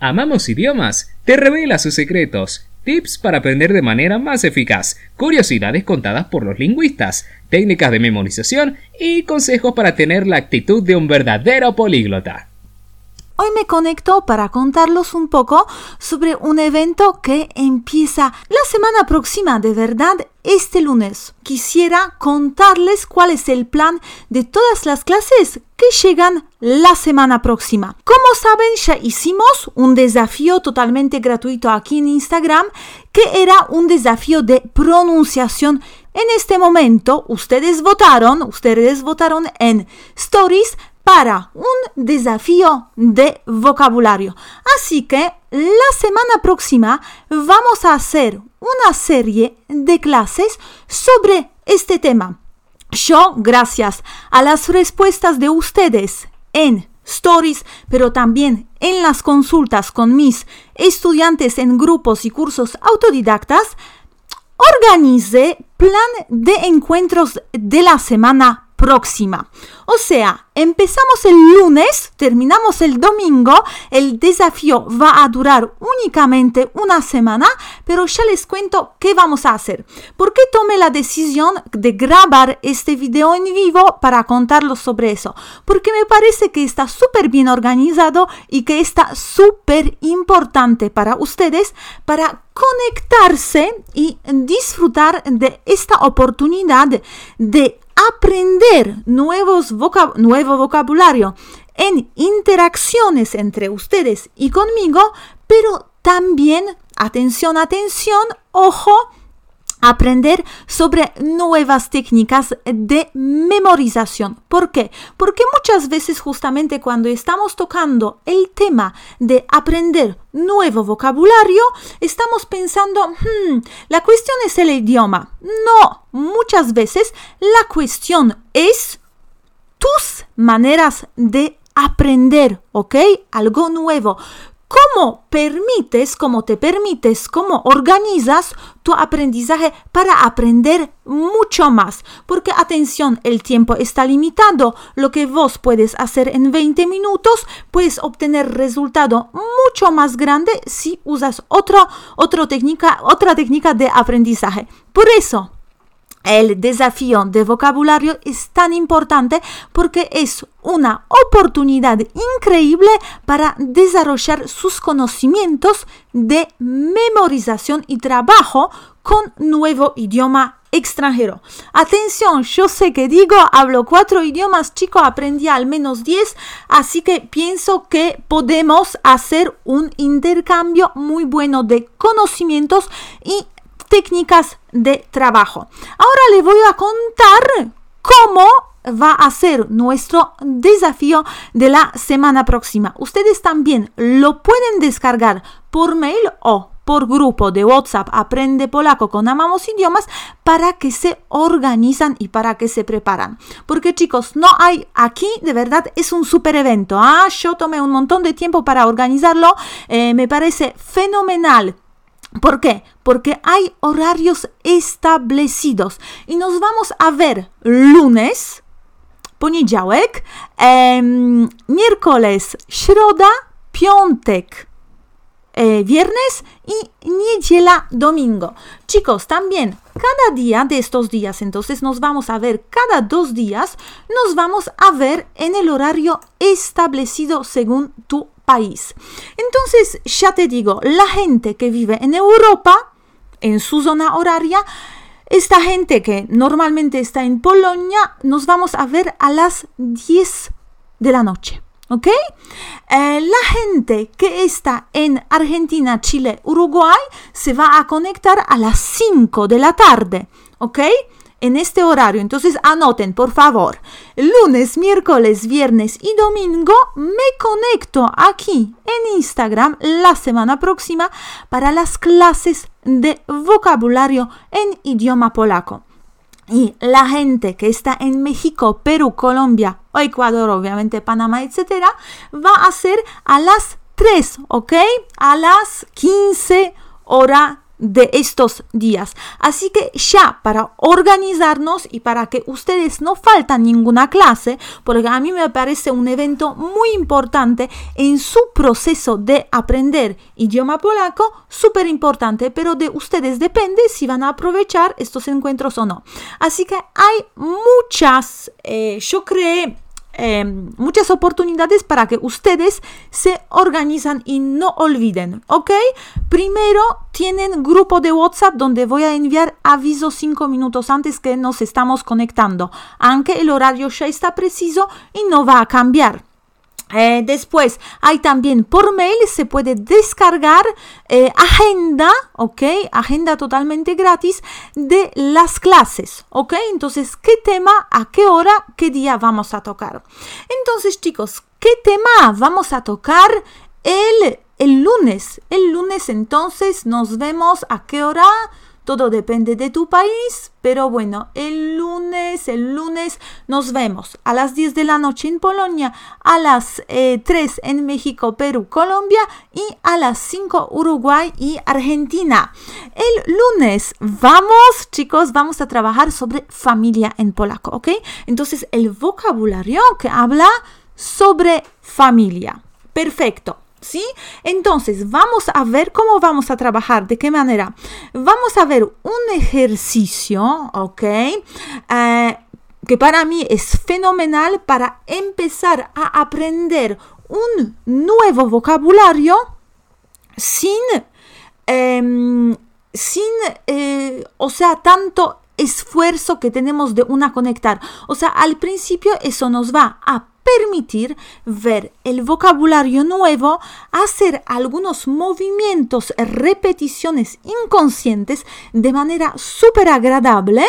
Amamos Idiomas. Te revela sus secretos, tips para aprender de manera más eficaz, curiosidades contadas por los lingüistas, técnicas de memorización y consejos para tener la actitud de un verdadero políglota. Hoy me conecto para contarlos un poco sobre un evento que empieza la semana próxima, de verdad, este lunes. Quisiera contarles cuál es el plan de todas las clases que llegan la semana próxima. Como saben, ya hicimos un desafío totalmente gratuito aquí en Instagram, que era un desafío de pronunciación en este momento, ustedes votaron, ustedes votaron en Stories para un desafío de vocabulario. Así que la semana próxima vamos a hacer una serie de clases sobre este tema. Yo, gracias a las respuestas de ustedes en stories, pero también en las consultas con mis estudiantes en grupos y cursos autodidactas, organice plan de encuentros de la semana próxima. O sea, empezamos el lunes, terminamos el domingo, el desafío va a durar únicamente una semana, pero ya les cuento qué vamos a hacer. ¿Por qué tomé la decisión de grabar este video en vivo para contarlos sobre eso? Porque me parece que está súper bien organizado y que está súper importante para ustedes para conectarse y disfrutar de esta oportunidad de aprender nuevos nuevo vocabulario en interacciones entre ustedes y conmigo, pero también, atención, atención, ojo, aprender sobre nuevas técnicas de memorización. ¿Por qué? Porque muchas veces justamente cuando estamos tocando el tema de aprender nuevo vocabulario, estamos pensando, hmm, la cuestión es el idioma. No, muchas veces la cuestión es tus maneras de aprender, ¿ok? Algo nuevo cómo permites, cómo te permites, cómo organizas tu aprendizaje para aprender mucho más. Porque atención, el tiempo está limitado. Lo que vos puedes hacer en 20 minutos, puedes obtener resultado mucho más grande si usas otra técnica, otra técnica de aprendizaje. Por eso, el desafío de vocabulario es tan importante porque es una oportunidad increíble para desarrollar sus conocimientos de memorización y trabajo con nuevo idioma extranjero. Atención, yo sé que digo, hablo cuatro idiomas, chico, aprendí al menos diez, así que pienso que podemos hacer un intercambio muy bueno de conocimientos y técnicas de trabajo. Ahora le voy a contar cómo va a ser nuestro desafío de la semana próxima. Ustedes también lo pueden descargar por mail o por grupo de WhatsApp Aprende Polaco con Amamos Idiomas para que se organizan y para que se preparan. Porque chicos, no hay aquí, de verdad, es un super evento. Ah, yo tomé un montón de tiempo para organizarlo. Eh, me parece fenomenal ¿Por qué? Porque hay horarios establecidos y nos vamos a ver lunes, poniedziałek, em, miércoles, środa, piątek, e, viernes y niedziela, domingo. Chicos, también cada día de estos días, entonces nos vamos a ver cada dos días, nos vamos a ver en el horario establecido según tu país. Entonces, ya te digo, la gente que vive en Europa, en su zona horaria, esta gente que normalmente está en Polonia, nos vamos a ver a las 10 de la noche. ¿Ok? Eh, la gente que está en Argentina, Chile, Uruguay, se va a conectar a las 5 de la tarde. ¿Ok? En este horario. Entonces anoten, por favor. Lunes, miércoles, viernes y domingo me conecto aquí en Instagram la semana próxima para las clases de vocabulario en idioma polaco. Y la gente que está en México, Perú, Colombia o Ecuador, obviamente Panamá, etcétera, va a ser a las 3, ¿ok? A las 15 horas de estos días. Así que ya para organizarnos y para que ustedes no faltan ninguna clase, porque a mí me parece un evento muy importante en su proceso de aprender idioma polaco, súper importante, pero de ustedes depende si van a aprovechar estos encuentros o no. Así que hay muchas, eh, yo creo, Em, muchas oportunidades para que ustedes se organizan y no olviden, ¿ok? Primero tienen grupo de WhatsApp donde voy a enviar aviso cinco minutos antes que nos estamos conectando, aunque el horario ya está preciso y no va a cambiar. Eh, después hay también por mail, se puede descargar eh, agenda, ¿ok? Agenda totalmente gratis de las clases, ¿ok? Entonces, ¿qué tema, a qué hora, qué día vamos a tocar? Entonces, chicos, ¿qué tema vamos a tocar el, el lunes? El lunes entonces nos vemos a qué hora? Todo depende de tu país, pero bueno, el lunes, el lunes nos vemos a las 10 de la noche en Polonia, a las 3 eh, en México, Perú, Colombia y a las 5 Uruguay y Argentina. El lunes vamos, chicos, vamos a trabajar sobre familia en polaco, ¿ok? Entonces el vocabulario que habla sobre familia. Perfecto. ¿Sí? Entonces, vamos a ver cómo vamos a trabajar, de qué manera. Vamos a ver un ejercicio, ¿ok? Eh, que para mí es fenomenal para empezar a aprender un nuevo vocabulario sin, em, sin eh, o sea, tanto esfuerzo que tenemos de una conectar. O sea, al principio eso nos va a permitir ver el vocabulario nuevo, hacer algunos movimientos, repeticiones inconscientes de manera súper agradable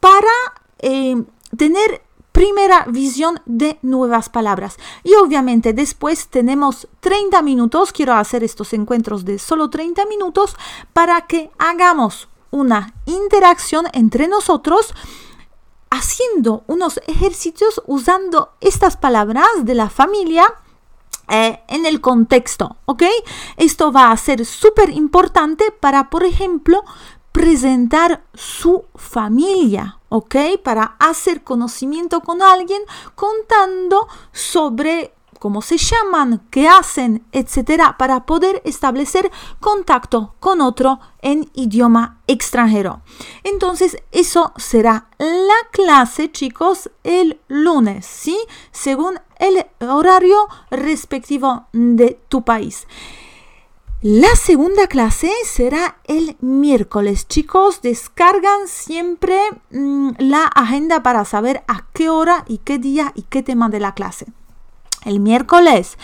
para eh, tener primera visión de nuevas palabras. Y obviamente después tenemos 30 minutos, quiero hacer estos encuentros de solo 30 minutos para que hagamos una interacción entre nosotros haciendo unos ejercicios usando estas palabras de la familia eh, en el contexto, ¿ok? Esto va a ser súper importante para, por ejemplo, presentar su familia, ¿ok? Para hacer conocimiento con alguien contando sobre cómo se llaman, qué hacen, etcétera, para poder establecer contacto con otro en idioma extranjero. Entonces, eso será la clase, chicos, el lunes, ¿sí? Según el horario respectivo de tu país. La segunda clase será el miércoles. Chicos, descargan siempre mm, la agenda para saber a qué hora y qué día y qué tema de la clase. El miércoles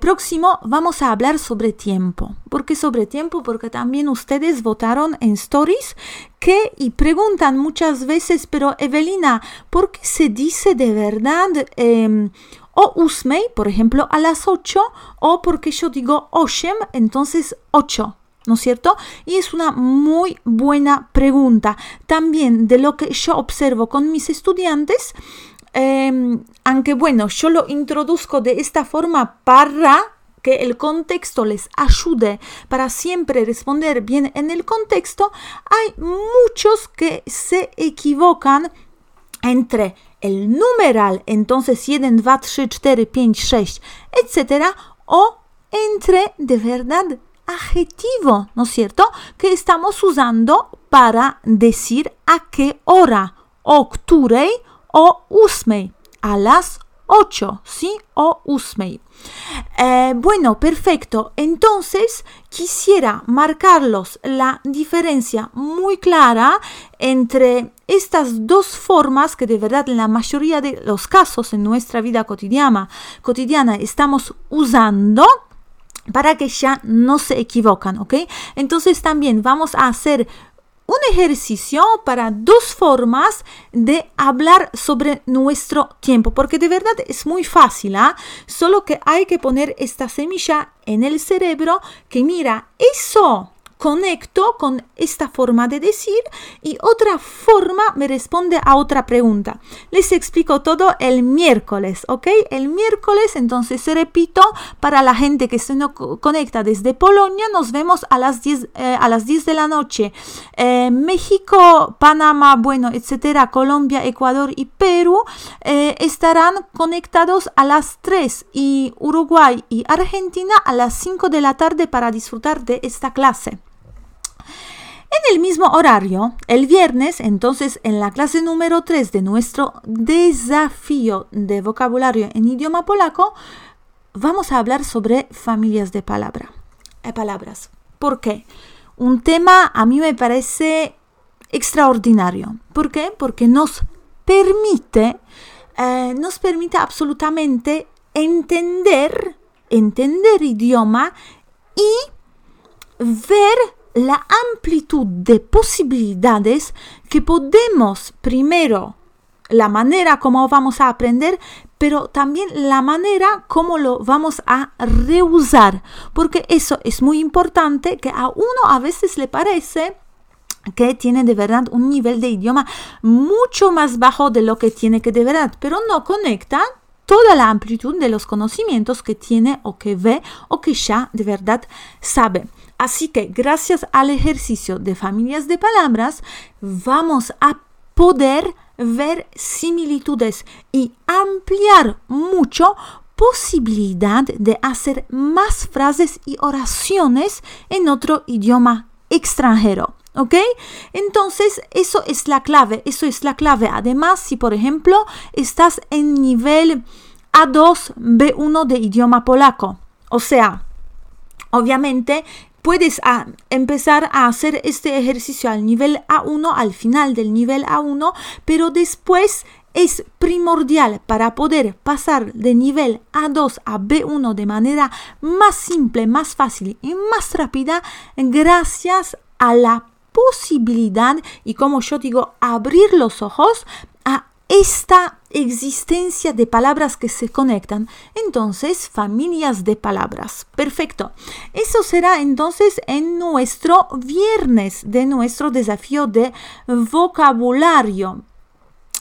próximo vamos a hablar sobre tiempo. ¿Por qué sobre tiempo? Porque también ustedes votaron en stories que y preguntan muchas veces, pero Evelina, ¿por qué se dice de verdad em, o usmei, por ejemplo, a las 8 o porque yo digo oshem, entonces 8? ¿no es cierto? Y es una muy buena pregunta. También de lo que yo observo con mis estudiantes, Em, aunque bueno, yo lo introduzco de esta forma para que el contexto les ayude para siempre responder bien en el contexto, hay muchos que se equivocan entre el numeral, entonces 1, 2, 3, 4, 5, 6, etc. o entre de verdad adjetivo, ¿no es cierto? Que estamos usando para decir a qué hora, o o usmei, a las 8, ¿sí? O usmei. Eh, bueno, perfecto. Entonces, quisiera marcarlos la diferencia muy clara entre estas dos formas que de verdad en la mayoría de los casos en nuestra vida cotidiana, cotidiana estamos usando para que ya no se equivocan, ¿ok? Entonces también vamos a hacer un ejercicio para dos formas de hablar sobre nuestro tiempo, porque de verdad es muy fácil, ¿ah? solo que hay que poner esta semilla en el cerebro que mira, eso conecto con esta forma de decir y otra forma me responde a otra pregunta. Les explico todo el miércoles, ¿ok? El miércoles, entonces repito, para la gente que se conecta desde Polonia, nos vemos a las 10, eh, a las 10 de la noche. Eh, México, Panamá, bueno, etcétera, Colombia, Ecuador y Perú eh, estarán conectados a las 3 y Uruguay y Argentina a las 5 de la tarde para disfrutar de esta clase. En el mismo horario, el viernes, entonces en la clase número 3 de nuestro desafío de vocabulario en idioma polaco, vamos a hablar sobre familias de palabra, de palabras. ¿Por qué? Un tema a mí me parece extraordinario. ¿Por qué? Porque nos permite, eh, nos permite absolutamente entender, entender idioma y ver la amplitud de posibilidades que podemos primero la manera como vamos a aprender, pero también la manera como lo vamos a reusar, porque eso es muy importante que a uno a veces le parece que tiene de verdad un nivel de idioma mucho más bajo de lo que tiene que de verdad, pero no conecta toda la amplitud de los conocimientos que tiene o que ve o que ya de verdad sabe. Así que gracias al ejercicio de familias de palabras vamos a poder ver similitudes y ampliar mucho posibilidad de hacer más frases y oraciones en otro idioma extranjero. ¿Ok? Entonces, eso es la clave, eso es la clave. Además, si por ejemplo estás en nivel A2, B1 de idioma polaco, o sea, obviamente puedes empezar a hacer este ejercicio al nivel A1, al final del nivel A1, pero después es primordial para poder pasar de nivel A2 a B1 de manera más simple, más fácil y más rápida gracias a la posibilidad y como yo digo, abrir los ojos a esta existencia de palabras que se conectan. Entonces, familias de palabras. Perfecto. Eso será entonces en nuestro viernes de nuestro desafío de vocabulario.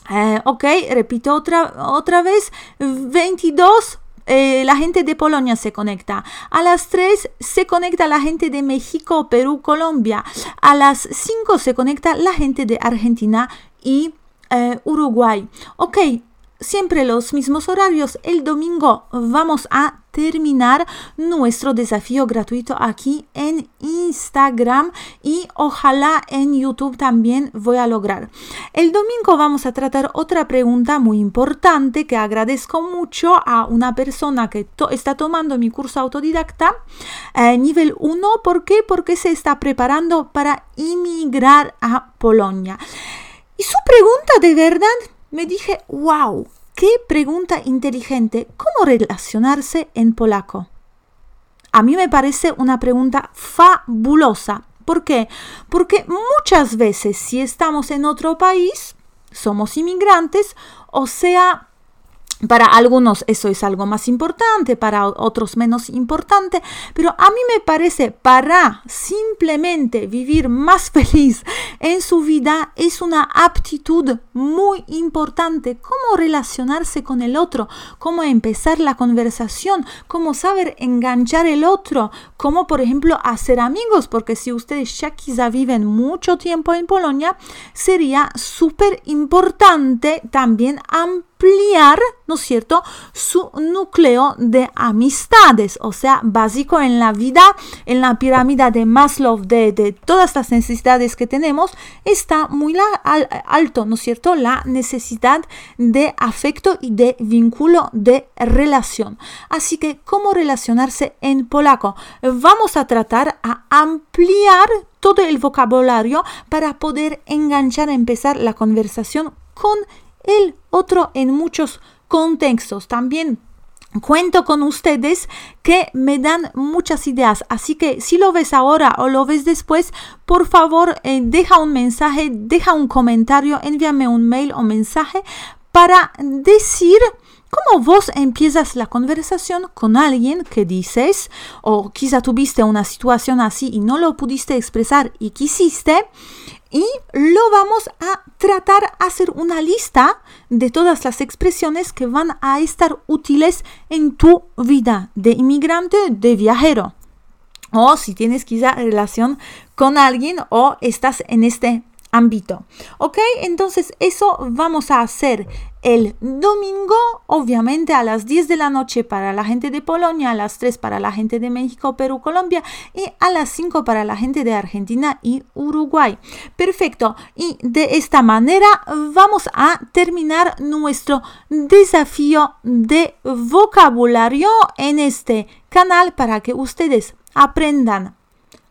Eh, ok, repito otra, otra vez. 22 eh, la gente de Polonia se conecta. A las 3 se conecta la gente de México, Perú, Colombia. A las 5 se conecta la gente de Argentina y eh, Uruguay. Ok, siempre los mismos horarios. El domingo vamos a terminar nuestro desafío gratuito aquí en Instagram y ojalá en YouTube también voy a lograr. El domingo vamos a tratar otra pregunta muy importante que agradezco mucho a una persona que está tomando mi curso autodidacta eh, nivel 1. ¿Por qué? Porque se está preparando para inmigrar a Polonia. Y su pregunta de verdad me dije, wow, qué pregunta inteligente, ¿cómo relacionarse en polaco? A mí me parece una pregunta fabulosa. ¿Por qué? Porque muchas veces si estamos en otro país, somos inmigrantes, o sea, para algunos eso es algo más importante, para otros menos importante, pero a mí me parece para simplemente vivir más feliz en su vida es una aptitud muy importante. Cómo relacionarse con el otro, cómo empezar la conversación, cómo saber enganchar el otro, cómo por ejemplo hacer amigos, porque si ustedes ya quizá viven mucho tiempo en Polonia, sería súper importante también ampliar ampliar, ¿no es cierto?, su núcleo de amistades, o sea, básico en la vida, en la pirámide de Maslow, de, todas las necesidades que tenemos, está muy alto, ¿no es cierto?, la necesidad de afecto y de vínculo de relación. Así que, ¿cómo relacionarse en polaco? Vamos a tratar a ampliar todo el vocabulario para poder enganchar, empezar la conversación con el otro en muchos contextos. También cuento con ustedes que me dan muchas ideas. Así que si lo ves ahora o lo ves después, por favor eh, deja un mensaje, deja un comentario, envíame un mail o mensaje para decir cómo vos empiezas la conversación con alguien que dices, o quizá tuviste una situación así y no lo pudiste expresar y quisiste, y lo vamos a tratar hacer una lista de todas las expresiones que van a estar útiles en tu vida de inmigrante, de viajero. O si tienes quizá relación con alguien o estás en este ámbito. ¿Ok? Entonces eso vamos a hacer el domingo, obviamente a las 10 de la noche para la gente de Polonia, a las 3 para la gente de México, Perú, Colombia y a las 5 para la gente de Argentina y Uruguay. Perfecto. Y de esta manera vamos a terminar nuestro desafío de vocabulario en este canal para que ustedes aprendan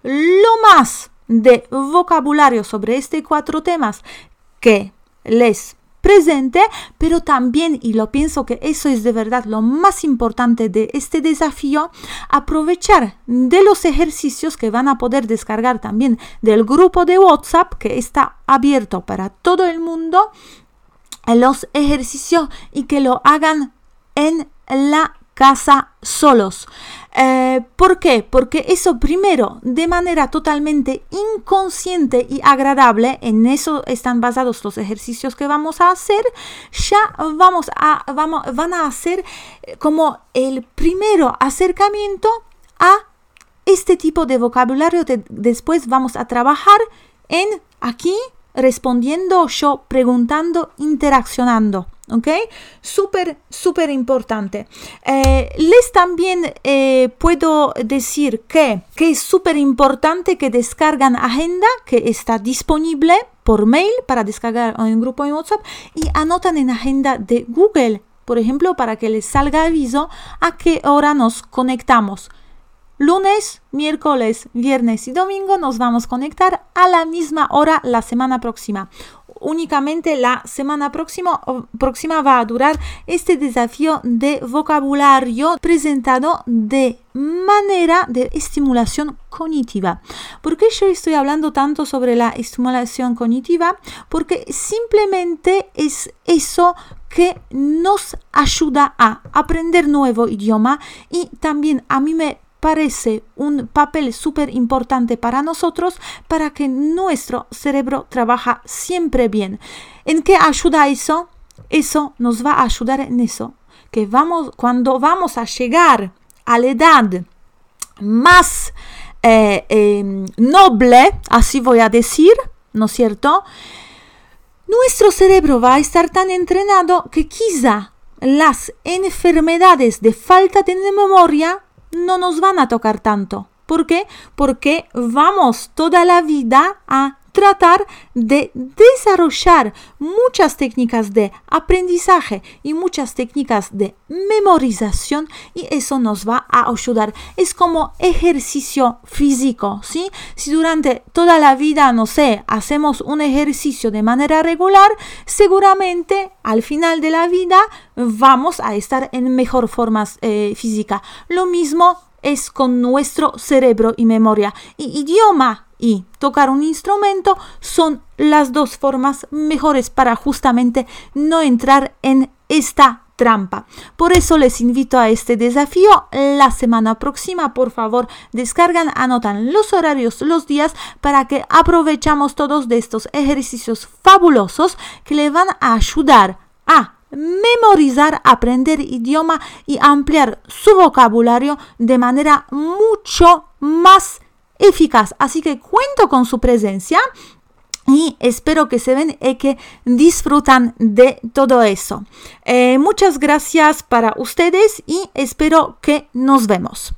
lo más de vocabulario sobre estos cuatro temas que les presente, pero también, y lo pienso que eso es de verdad lo más importante de este desafío, aprovechar de los ejercicios que van a poder descargar también del grupo de WhatsApp que está abierto para todo el mundo, los ejercicios y que lo hagan en la casa solos. Eh, ¿Por qué? Porque eso primero, de manera totalmente inconsciente y agradable, en eso están basados los ejercicios que vamos a hacer, ya vamos a, vamos, van a hacer eh, como el primero acercamiento a este tipo de vocabulario. después vamos a trabajar en aquí respondiendo yo, preguntando, interaccionando. ¿Ok? Súper, súper importante. Eh, les también eh, puedo decir que, que es súper importante que descargan agenda que está disponible por mail para descargar en grupo en WhatsApp y anotan en agenda de Google, por ejemplo, para que les salga aviso a qué hora nos conectamos. Lunes, miércoles, viernes y domingo nos vamos a conectar a la misma hora la semana próxima. Únicamente la semana próxima, próxima va a durar este desafío de vocabulario presentado de manera de estimulación cognitiva. ¿Por qué yo estoy hablando tanto sobre la estimulación cognitiva? Porque simplemente es eso que nos ayuda a aprender nuevo idioma y también a mí me parece un papel súper importante para nosotros para que nuestro cerebro trabaja siempre bien. ¿En qué ayuda eso? Eso nos va a ayudar en eso, que vamos, cuando vamos a llegar a la edad más eh, em, noble, así voy a decir, ¿no es cierto? Nuestro cerebro va a estar tan entrenado que quizá las enfermedades de falta de memoria no nos van a tocar tanto. ¿Por qué? Porque vamos toda la vida a tratar de desarrollar muchas técnicas de aprendizaje y muchas técnicas de memorización y eso nos va a ayudar. Es como ejercicio físico, ¿sí? Si durante toda la vida, no sé, hacemos un ejercicio de manera regular, seguramente al final de la vida vamos a estar en mejor forma eh, física. Lo mismo es con nuestro cerebro y memoria. Y idioma y tocar un instrumento son las dos formas mejores para justamente no entrar en esta trampa. Por eso les invito a este desafío la semana próxima. Por favor, descargan, anotan los horarios, los días para que aprovechamos todos de estos ejercicios fabulosos que le van a ayudar a memorizar, aprender idioma y ampliar su vocabulario de manera mucho más eficaz. Así que cuento con su presencia y espero que se ven y que disfrutan de todo eso. Eh, muchas gracias para ustedes y espero que nos vemos.